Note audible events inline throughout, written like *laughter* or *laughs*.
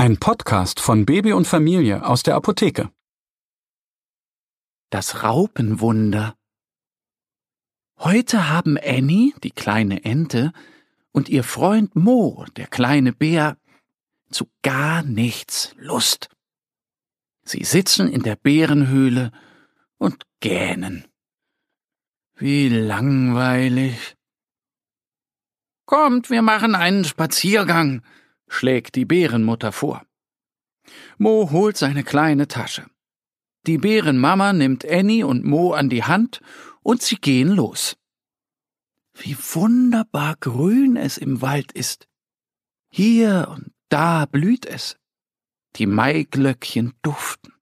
Ein Podcast von Baby und Familie aus der Apotheke. Das Raupenwunder. Heute haben Annie, die kleine Ente, und ihr Freund Mo, der kleine Bär, zu gar nichts Lust. Sie sitzen in der Bärenhöhle und gähnen. Wie langweilig. Kommt, wir machen einen Spaziergang, schlägt die Bärenmutter vor. Mo holt seine kleine Tasche. Die Bärenmama nimmt Annie und Mo an die Hand und sie gehen los. Wie wunderbar grün es im Wald ist. Hier und da blüht es. Die Maiglöckchen duften.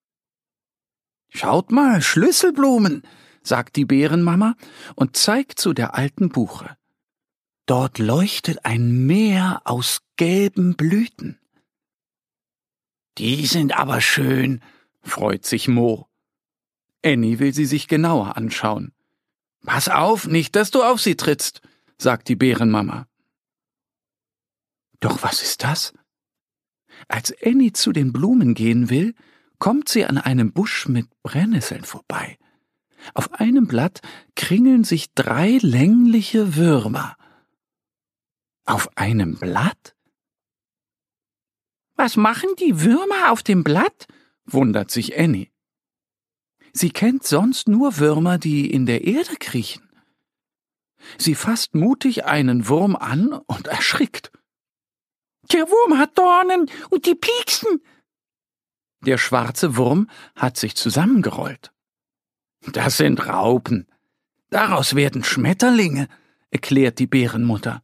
Schaut mal, Schlüsselblumen, sagt die Bärenmama und zeigt zu der alten Buche. Dort leuchtet ein Meer aus gelben Blüten. Die sind aber schön, freut sich Mo. Annie will sie sich genauer anschauen. Pass auf, nicht, dass du auf sie trittst, sagt die Bärenmama. Doch was ist das? Als Annie zu den Blumen gehen will, kommt sie an einem Busch mit Brennnesseln vorbei. Auf einem Blatt kringeln sich drei längliche Würmer. Auf einem Blatt? Was machen die Würmer auf dem Blatt? wundert sich Annie. Sie kennt sonst nur Würmer, die in der Erde kriechen. Sie fasst mutig einen Wurm an und erschrickt. Der Wurm hat Dornen und die pieksen. Der schwarze Wurm hat sich zusammengerollt. Das sind Raupen. Daraus werden Schmetterlinge, erklärt die Bärenmutter.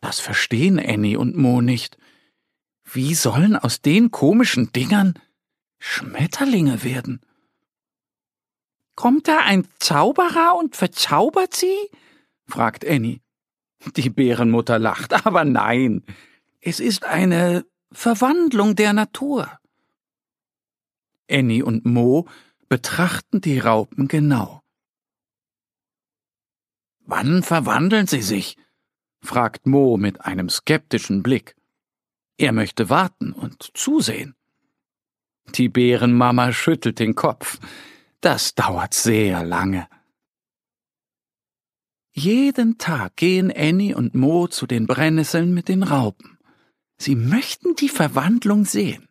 Das verstehen Annie und Mo nicht. Wie sollen aus den komischen Dingern Schmetterlinge werden? Kommt da ein Zauberer und verzaubert sie? fragt Annie. Die Bärenmutter lacht, *laughs* aber nein, es ist eine Verwandlung der Natur. Annie und Mo betrachten die Raupen genau. Wann verwandeln sie sich? Fragt Mo mit einem skeptischen Blick. Er möchte warten und zusehen. Die Bärenmama schüttelt den Kopf. Das dauert sehr lange. Jeden Tag gehen Annie und Mo zu den Brennnesseln mit den Raupen. Sie möchten die Verwandlung sehen.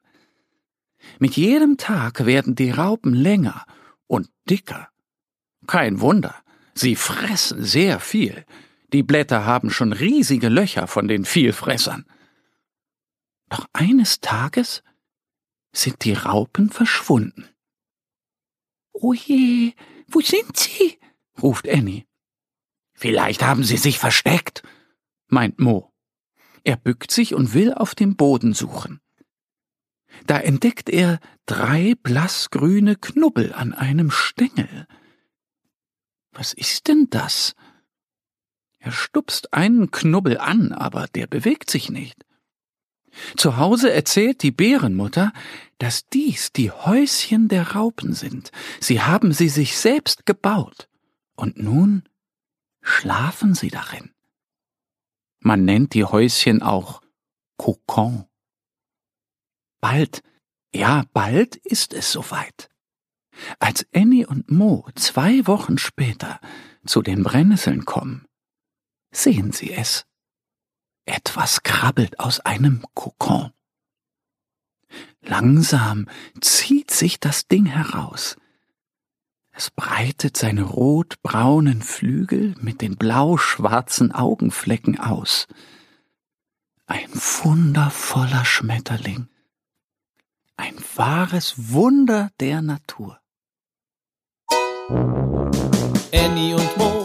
Mit jedem Tag werden die Raupen länger und dicker. Kein Wunder, sie fressen sehr viel. Die Blätter haben schon riesige Löcher von den Vielfressern. Doch eines Tages sind die Raupen verschwunden. O je, wo sind sie? ruft Annie. Vielleicht haben sie sich versteckt, meint Mo. Er bückt sich und will auf dem Boden suchen. Da entdeckt er drei blassgrüne Knubbel an einem Stängel. Was ist denn das? Er stupst einen Knubbel an, aber der bewegt sich nicht. Zu Hause erzählt die Bärenmutter, dass dies die Häuschen der Raupen sind. Sie haben sie sich selbst gebaut. Und nun schlafen sie darin. Man nennt die Häuschen auch Kokon. Bald, ja, bald ist es soweit. Als Annie und Mo zwei Wochen später zu den Brennnesseln kommen, sehen sie es. Etwas krabbelt aus einem Kokon. Langsam zieht sich das Ding heraus. Es breitet seine rotbraunen Flügel mit den blau-schwarzen Augenflecken aus. Ein wundervoller Schmetterling. Ein wahres Wunder der Natur. Annie und Mo,